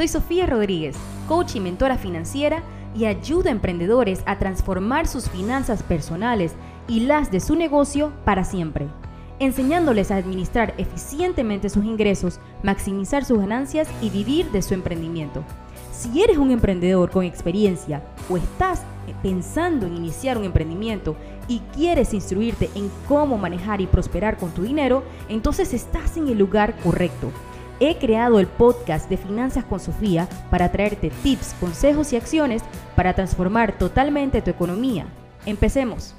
Soy Sofía Rodríguez, coach y mentora financiera y ayudo a emprendedores a transformar sus finanzas personales y las de su negocio para siempre, enseñándoles a administrar eficientemente sus ingresos, maximizar sus ganancias y vivir de su emprendimiento. Si eres un emprendedor con experiencia o estás pensando en iniciar un emprendimiento y quieres instruirte en cómo manejar y prosperar con tu dinero, entonces estás en el lugar correcto He creado el podcast de Finanzas con Sofía para traerte tips, consejos y acciones para transformar totalmente tu economía. Empecemos.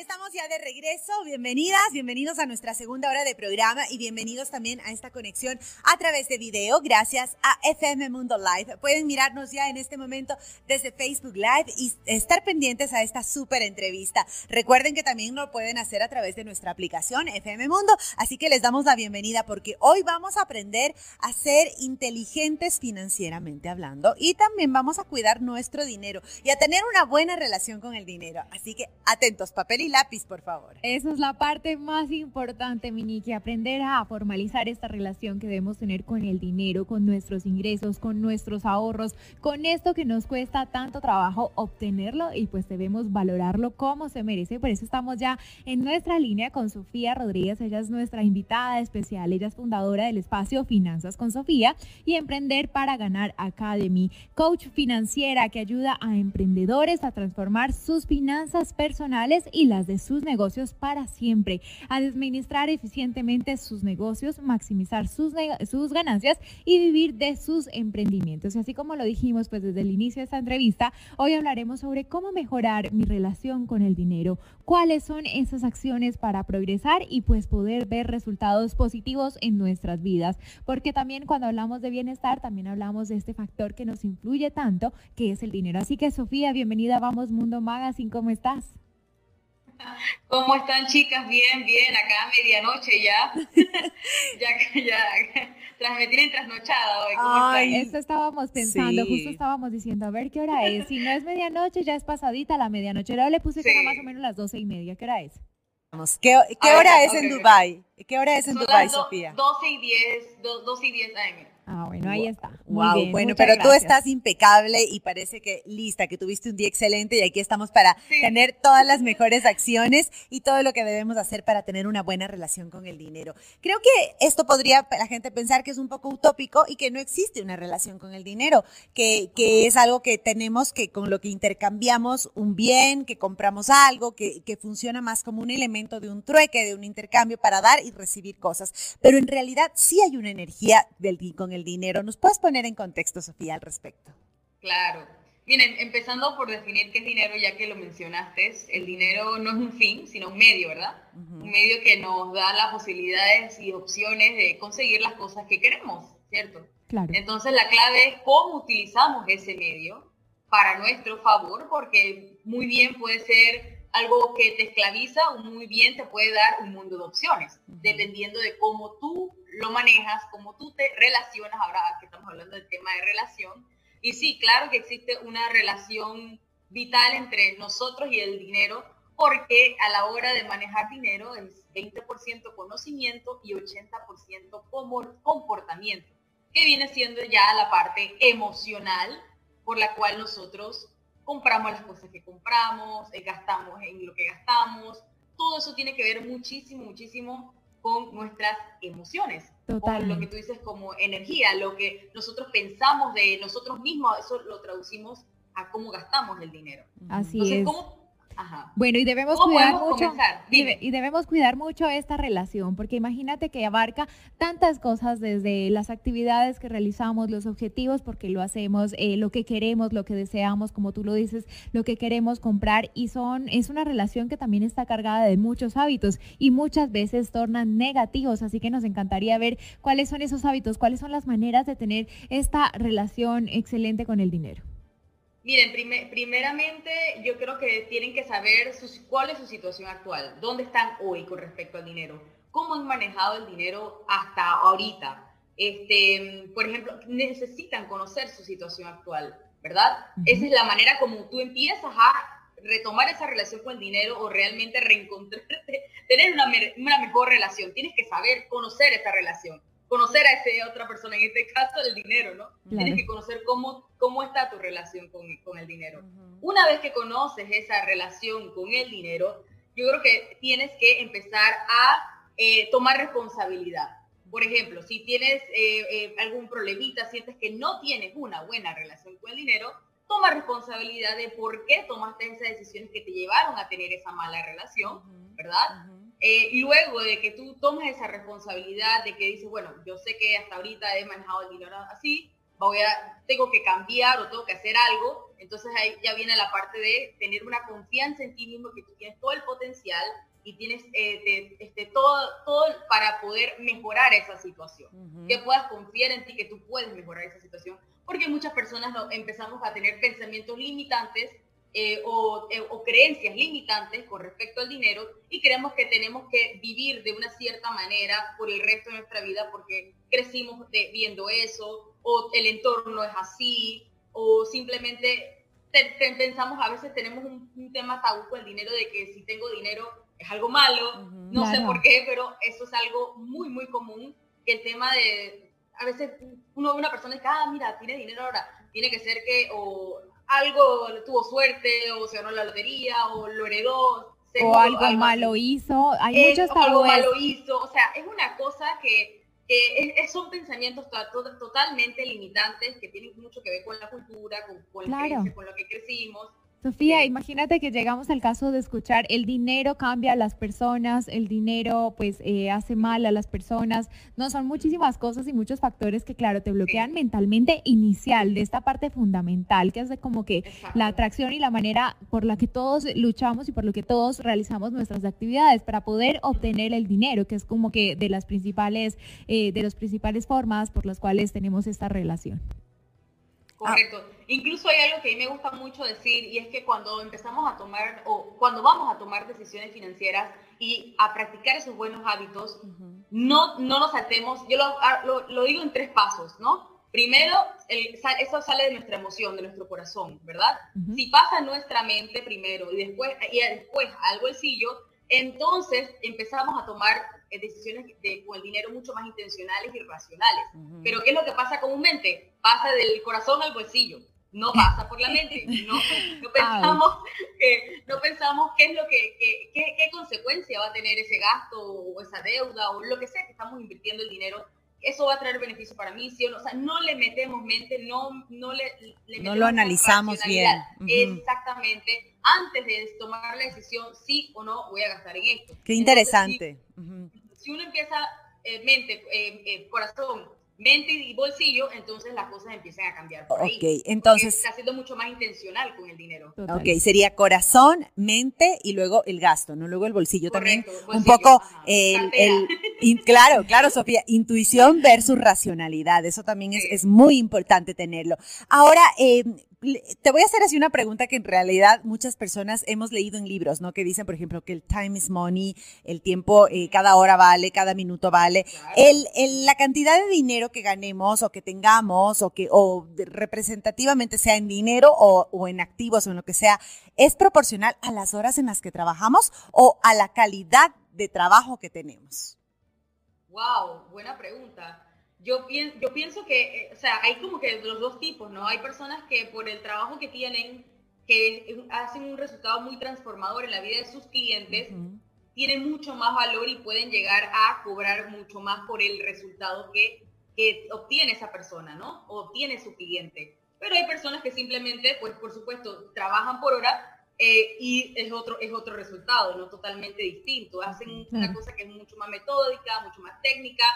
Estamos ya de regreso. Bienvenidas, bienvenidos a nuestra segunda hora de programa y bienvenidos también a esta conexión a través de video gracias a FM Mundo Live. Pueden mirarnos ya en este momento desde Facebook Live y estar pendientes a esta súper entrevista. Recuerden que también lo pueden hacer a través de nuestra aplicación FM Mundo, así que les damos la bienvenida porque hoy vamos a aprender a ser inteligentes financieramente hablando y también vamos a cuidar nuestro dinero y a tener una buena relación con el dinero. Así que atentos, papel y lápiz, por favor. Esa es la parte más importante, Miniki, aprender a formalizar esta relación que debemos tener con el dinero, con nuestros ingresos, con nuestros ahorros, con esto que nos cuesta tanto trabajo obtenerlo y pues debemos valorarlo como se merece. Por eso estamos ya en nuestra línea con Sofía Rodríguez. Ella es nuestra invitada especial. Ella es fundadora del espacio Finanzas con Sofía y Emprender para Ganar Academy, coach financiera que ayuda a emprendedores a transformar sus finanzas personales y las de sus negocios para siempre, a administrar eficientemente sus negocios, maximizar sus, sus ganancias y vivir de sus emprendimientos. Y así como lo dijimos pues desde el inicio de esta entrevista, hoy hablaremos sobre cómo mejorar mi relación con el dinero, cuáles son esas acciones para progresar y pues poder ver resultados positivos en nuestras vidas, porque también cuando hablamos de bienestar, también hablamos de este factor que nos influye tanto, que es el dinero. Así que Sofía, bienvenida a Vamos Mundo Magazine, ¿cómo estás? ¿Cómo están chicas? Bien, bien, acá a medianoche ya. ya, ya, tras, me tienen trasnochada hoy. ¿Cómo Ay, Eso estábamos pensando, justo estábamos diciendo, a ver qué hora es. Si no es medianoche, ya es pasadita la medianoche. Ahora le puse que era más o menos las doce y media. ¿Qué hora es? ¿Qué, qué hora es en Dubai? ¿Qué hora es en Dubai, Sofía? 12 y 10, 12 y 10 AM. Ah, bueno, ahí está. wow, bueno, pero tú estás impecable y parece que lista, que tuviste un día excelente y aquí estamos para tener todas las mejores acciones y todo lo que debemos hacer para tener una buena relación con el dinero. Creo que esto podría la gente pensar que es un poco utópico y que no existe una relación con el dinero, que, que es algo que tenemos que con lo que intercambiamos un bien, que compramos algo, que, que funciona más como un elemento de un trueque, de un intercambio para dar y recibir cosas. Pero en realidad sí hay una energía del, con el dinero. ¿Nos puedes poner en contexto, Sofía, al respecto? Claro. Miren, empezando por definir qué es dinero, ya que lo mencionaste, el dinero no es un fin, sino un medio, ¿verdad? Un medio que nos da las posibilidades y opciones de conseguir las cosas que queremos, ¿cierto? Claro. Entonces la clave es cómo utilizamos ese medio para nuestro favor, porque muy bien puede ser algo que te esclaviza o muy bien te puede dar un mundo de opciones, dependiendo de cómo tú lo manejas, cómo tú te relacionas, ahora que estamos hablando del tema de relación. Y sí, claro que existe una relación vital entre nosotros y el dinero, porque a la hora de manejar dinero es 20% conocimiento y 80% comportamiento, que viene siendo ya la parte emocional por la cual nosotros compramos las cosas que compramos, eh, gastamos en lo que gastamos, todo eso tiene que ver muchísimo, muchísimo con nuestras emociones, con lo que tú dices como energía, lo que nosotros pensamos de nosotros mismos, eso lo traducimos a cómo gastamos el dinero. Así es. Bueno, y debemos cuidar mucho y, debemos cuidar mucho esta relación, porque imagínate que abarca tantas cosas desde las actividades que realizamos, los objetivos, porque lo hacemos, eh, lo que queremos, lo que deseamos, como tú lo dices, lo que queremos comprar, y son es una relación que también está cargada de muchos hábitos y muchas veces tornan negativos, así que nos encantaría ver cuáles son esos hábitos, cuáles son las maneras de tener esta relación excelente con el dinero. Miren, primeramente yo creo que tienen que saber cuál es su situación actual, dónde están hoy con respecto al dinero, cómo han manejado el dinero hasta ahorita. Este, por ejemplo, necesitan conocer su situación actual, ¿verdad? Esa es la manera como tú empiezas a retomar esa relación con el dinero o realmente reencontrarte, tener una, una mejor relación. Tienes que saber conocer esa relación. Conocer a esa otra persona, en este caso el dinero, ¿no? Tienes que conocer cómo, cómo está tu relación con, con el dinero. Una vez que conoces esa relación con el dinero, yo creo que tienes que empezar a eh, tomar responsabilidad. Por ejemplo, si tienes eh, eh, algún problemita, sientes que no tienes una buena relación con el dinero, toma responsabilidad de por qué tomaste esas decisiones que te llevaron a tener esa mala relación, ¿verdad? Eh, luego de que tú tomes esa responsabilidad de que dices, bueno, yo sé que hasta ahorita he manejado el dinero así, voy a, tengo que cambiar o tengo que hacer algo, entonces ahí ya viene la parte de tener una confianza en ti mismo, que tú tienes todo el potencial y tienes eh, este, todo, todo para poder mejorar esa situación, que puedas confiar en ti, que tú puedes mejorar esa situación, porque muchas personas empezamos a tener pensamientos limitantes eh, eh, o, creencias limitantes con respecto al dinero y creemos que tenemos que vivir de una cierta manera por el resto de nuestra vida porque crecimos viendo eso o el entorno es así o simplemente pensamos, a veces tenemos un, tema tabú con el dinero de que si tengo dinero es algo malo, no sé por qué, pero eso es algo muy, muy común, que el tema de, a veces uno ve una persona y dice, ah, mira, tiene dinero ahora, tiene que ser que o algo tuvo suerte o se ganó la lotería o lo heredó. O algo, malo hizo. Hay muchos Algo malo hizo. O sea, es una cosa que, que son pensamientos totalmente limitantes que tienen mucho que ver con la cultura, con, con, con lo que crecimos. Sofía, imagínate que llegamos al caso de escuchar el dinero cambia a las personas, el dinero pues eh, hace mal a las personas. No, son muchísimas cosas y muchos factores que claro te bloquean mentalmente inicial de esta parte fundamental que es de como que la atracción y la manera por la que todos luchamos y por lo que todos realizamos nuestras actividades para poder obtener el dinero, que es como que de las principales, eh, de las principales formas por las cuales tenemos esta relación. Correcto. Incluso hay algo que a mí me gusta mucho decir y es que cuando empezamos a tomar o cuando vamos a tomar decisiones financieras y a practicar esos buenos hábitos, no, no nos saltemos, yo ah, lo, lo, digo en tres pasos, ¿no? Primero, el, eso sale de nuestra emoción, de nuestro corazón, ¿verdad? Si pasa en nuestra mente primero y después, y después al bolsillo, entonces empezamos a tomar decisiones de, con el dinero mucho más intencionales y racionales. Pero ¿qué es lo que pasa comúnmente? Pasa del corazón al bolsillo, no pasa por la mente. No, no pensamos, no pensamos qué es lo que, qué, qué consecuencia va a tener ese gasto o esa deuda o lo que sea que estamos invirtiendo el dinero eso va a traer beneficio para mí, ¿sí o no? O sea, no le metemos mente, no, no le, No lo analizamos bien. Exactamente. Antes de tomar la decisión, sí o no voy a gastar en esto. Qué interesante. Si, uno empieza eh, mente, eh, eh, corazón, mente y bolsillo, entonces las cosas empiezan a cambiar por ahí. Ok, entonces... Está siendo mucho más intencional con el dinero. Ok, sería corazón, mente y luego el gasto, ¿no? Luego el bolsillo también. un poco, el, claro, claro, Sofía, intuición versus racionalidad, eso también es, es muy importante tenerlo. Ahora, eh, te voy a hacer así una pregunta que en realidad muchas personas hemos leído en libros, ¿no? Que dicen, por ejemplo, que el time is money, el tiempo, eh, cada hora vale, cada minuto vale. El, la cantidad de dinero que ganemos o que tengamos o que o representativamente sea en dinero o, o en activos o en lo que sea, ¿es proporcional a las horas en las que trabajamos o a la calidad de trabajo que tenemos? Wow, buena pregunta. Yo, yo pienso que, eh, o sea, hay como que los dos tipos, ¿no? Hay personas que por el trabajo que tienen, que hacen un resultado muy transformador en la vida de sus clientes, tienen mucho más valor y pueden llegar a cobrar mucho más por el resultado que, que obtiene esa persona, ¿no? O obtiene su cliente. Pero hay personas que simplemente, pues por supuesto, trabajan por hora eh, y es otro, es otro resultado, ¿no? Totalmente distinto. Hacen una cosa que es mucho más metódica, mucho más técnica,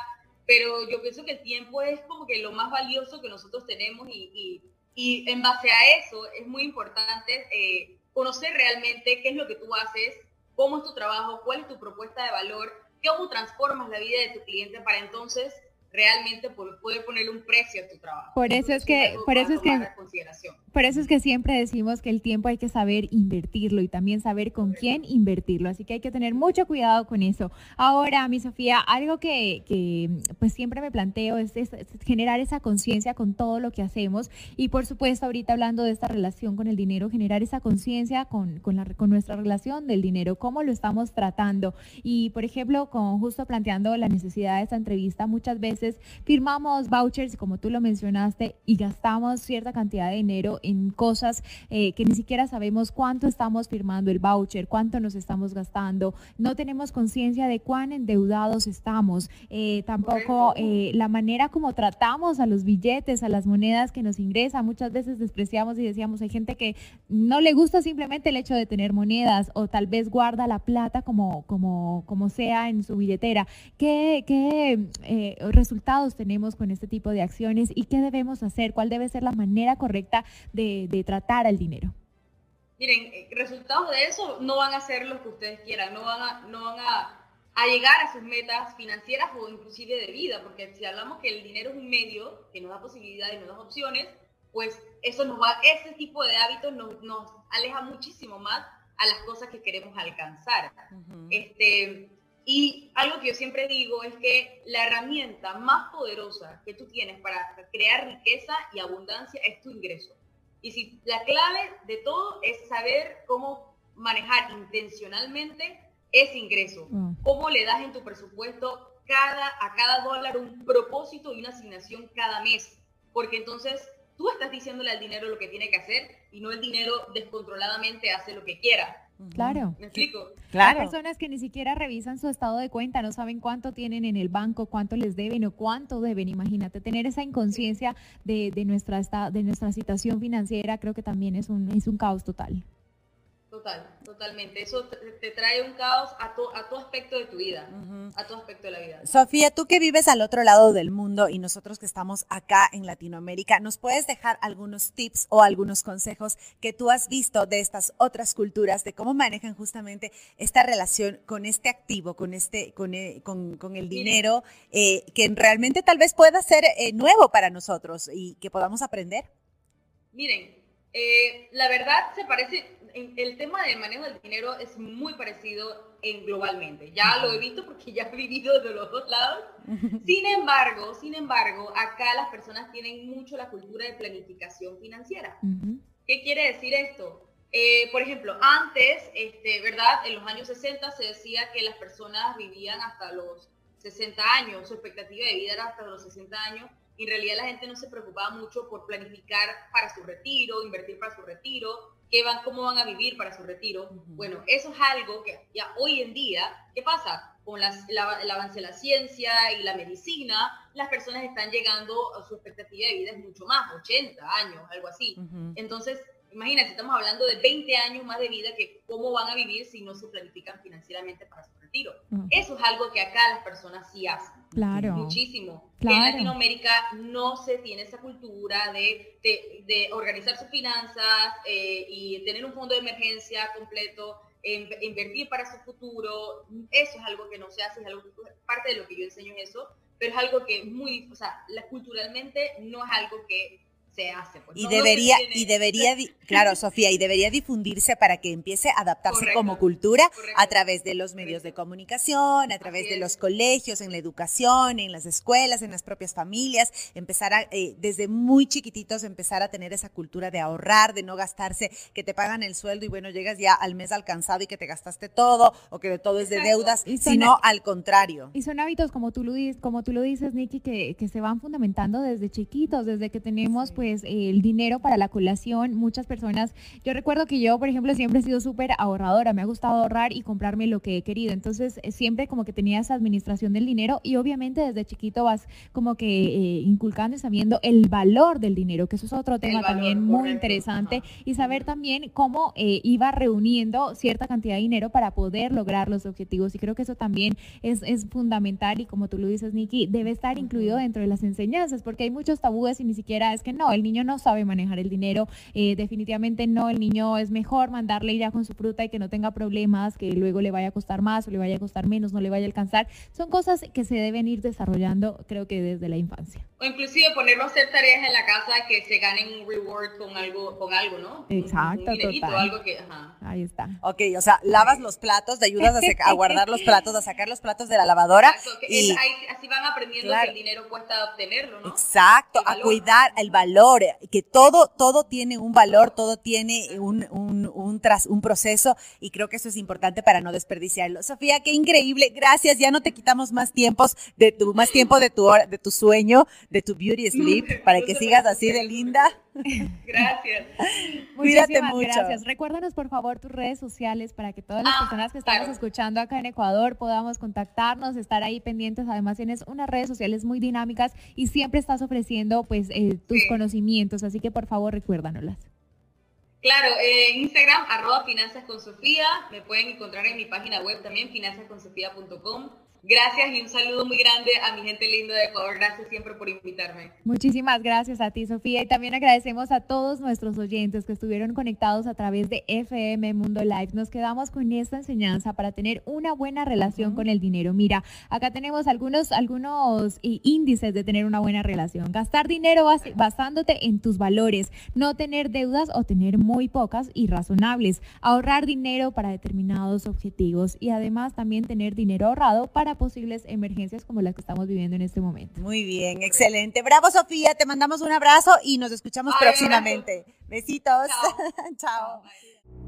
pero yo pienso que el tiempo es como que lo más valioso que nosotros tenemos y, y, en base a eso es muy importante eh, conocer realmente qué es lo que tú haces, cómo es tu trabajo, cuál es tu propuesta de valor, cómo transformas la vida de tu cliente para entonces realmente poder ponerle un precio a tu trabajo. Por eso es que, por eso es que, por eso es que siempre decimos que el tiempo hay que saber invertirlo y también saber con quién invertirlo. Así que hay que tener mucho cuidado con eso. Ahora, mi Sofía, algo que, que pues siempre me planteo es, generar esa conciencia con todo lo que hacemos y por supuesto ahorita hablando de esta relación con el dinero, generar esa conciencia con, con, la, con nuestra relación del dinero, cómo lo estamos tratando. Y por ejemplo, con justo planteando la necesidad de esta entrevista, muchas veces veces firmamos vouchers, como tú lo mencionaste, y gastamos cierta cantidad de dinero en cosas eh, que ni siquiera sabemos cuánto estamos firmando el voucher, cuánto nos estamos gastando. No tenemos conciencia de cuán endeudados estamos. Eh, tampoco eh, la manera como tratamos a los billetes, a las monedas que nos ingresan. Muchas veces despreciamos y decíamos, hay gente que no le gusta simplemente el hecho de tener monedas o tal vez guarda la plata como, como, como sea en su billetera. ¿Qué, qué eh, resultados tenemos con este tipo de acciones y qué debemos hacer? ¿Cuál debe ser la manera correcta de, de tratar al dinero? Miren, eh, resultados de eso no van a ser los que ustedes quieran, no van a, no van a, a, llegar a sus metas financieras o inclusive de vida, porque si hablamos que el dinero es un medio que nos da posibilidades y nos da opciones, pues eso nos va, ese tipo de hábitos nos, nos aleja muchísimo más a las cosas que queremos alcanzar. este, y algo que yo siempre digo es que la herramienta más poderosa que tú tienes para crear riqueza y abundancia es tu ingreso. Y si la clave de todo es saber cómo manejar intencionalmente ese ingreso, mm. cómo le das en tu presupuesto cada, a cada dólar un propósito y una asignación cada mes, porque entonces tú estás diciéndole al dinero lo que tiene que hacer y no el dinero descontroladamente hace lo que quiera. Claro. ¿Me explico? Claro. Hay personas que ni siquiera revisan su estado de cuenta, no saben cuánto tienen en el banco, cuánto les deben o cuánto deben. Imagínate, tener esa inconsciencia de, de, nuestra, de nuestra situación financiera creo que también es un, es un caos total. Total, totalmente. Eso te, trae un caos a, tu, a tu aspecto de tu vida, a tu aspecto de la vida. Sofía, tú que vives al otro lado del mundo y nosotros que estamos acá en Latinoamérica, ¿nos puedes dejar algunos tips o algunos consejos que tú has visto de estas otras culturas, de cómo manejan justamente esta relación con este activo, con, este, con, eh, con, el dinero, eh, que realmente tal vez pueda ser eh, nuevo para nosotros y que podamos aprender? Miren, la verdad se parece, el tema del manejo del dinero es muy parecido en globalmente. Ya lo he visto porque ya he vivido de los dos lados. Sin embargo, sin embargo, acá las personas tienen mucho la cultura de planificación financiera. ¿Qué quiere decir esto? Eh, por ejemplo, antes, este, ¿verdad? En los años 60 se decía que las personas vivían hasta los 60 años, su expectativa de vida era hasta los 60 años, y en realidad la gente no se preocupaba mucho por planificar para su retiro, invertir para su retiro, van, cómo van a vivir para su retiro. Bueno, eso es algo que ya hoy en día, ¿qué pasa? Con el avance de la ciencia y la medicina, las personas están llegando a su expectativa de vida es mucho más, 80 años, algo así. Entonces, imagínate, estamos hablando de 20 años más de vida que cómo van a vivir si no se planifican financieramente para su retiro. Eso es algo que acá las personas sí hacen. Claro. Muchísimo. en Latinoamérica no se tiene esa cultura de, de, organizar sus finanzas eh, y tener un fondo de emergencia completo, invertir para su futuro. Eso es algo que no se hace, es algo parte de lo que yo enseño es eso, pero es algo que muy, o sea, culturalmente no es algo que se hace. Pues, y debería, y debería, claro, Sofía, y debería difundirse para que empiece a adaptarse como cultura a través de los medios de comunicación, a través de los colegios, en la educación, en las escuelas, en las propias familias, empezar a, eh, desde muy chiquititos, empezar a tener esa cultura de ahorrar, de no gastarse, que te pagan el sueldo y bueno, llegas ya al mes alcanzado y que te gastaste todo o que todo es de deudas, sino al contrario. Y son hábitos, como tú lo, dices, como tú lo dices, Nikki, que, que se van fundamentando desde chiquitos, desde que tenemos pues pues el dinero para la colación. Muchas personas, yo recuerdo que yo, por ejemplo, siempre he sido súper ahorradora, me ha gustado ahorrar y comprarme lo que he querido. Entonces, eh, siempre como que tenía esa administración del dinero y obviamente desde chiquito vas como que eh, inculcando y sabiendo el valor del dinero, que eso es otro tema también muy interesante y saber también cómo eh, iba reuniendo cierta cantidad de dinero para poder lograr los objetivos. Y creo que eso también es, es fundamental y como tú lo dices, Nikki, debe estar incluido dentro de las enseñanzas porque hay muchos tabúes y ni siquiera es que no, el niño no sabe manejar el dinero, eh, definitivamente no, el niño es mejor mandarle ya con su fruta y que no tenga problemas, que luego le vaya a costar más o le vaya a costar menos, no le vaya a alcanzar. Son cosas que se deben ir desarrollando, creo que desde la infancia. O inclusive ponerlo a hacer tareas en la casa que se ganen un reward con algo, con algo ¿no? Exacto, total. algo que, Ahí está. Ok, o sea, lavas los platos, te ayudas a, guardar los platos, a sacar los platos de la lavadora. y, así van aprendiendo que el dinero cuesta obtenerlo, ¿no? Exacto, a cuidar el valor que todo, todo tiene un valor, todo tiene un, un, un, tras, un proceso y creo que eso es importante para no desperdiciarlo. Sofía, qué increíble. Gracias. Ya no te quitamos más tiempos de tu, más tiempo de tu, de tu sueño, de tu beauty sleep, para que sigas así de linda. Gracias. Cuídate mucho. gracias. Recuérdanos, por favor, tus redes sociales para que todas las ah, personas que estamos escuchando acá en Ecuador podamos contactarnos, estar ahí pendientes. Además, tienes unas redes sociales muy dinámicas y siempre estás ofreciendo pues eh, tus conocimientos. Así que, por favor, recuérdanoslas. Claro, en Instagram, arroba finanzas con Sofía. Me pueden encontrar en mi página web también, finanzasconsofía.com. Gracias y un saludo muy grande a mi gente linda de Ecuador. Gracias siempre por invitarme. Muchísimas gracias a ti, Sofía. Y también agradecemos a todos nuestros oyentes que estuvieron conectados a través de FM Mundo Live. Nos quedamos con esta enseñanza para tener una buena relación con el dinero. Mira, acá tenemos algunos, algunos índices de tener una buena relación. Gastar dinero basándote en tus valores, no tener deudas o tener muy pocas y razonables, ahorrar dinero para determinados objetivos y además también tener dinero ahorrado para posibles emergencias como las que estamos viviendo en este momento. Muy bien, excelente. Bravo, Sofía. Te mandamos un abrazo y nos escuchamos próximamente. Besitos. Chao.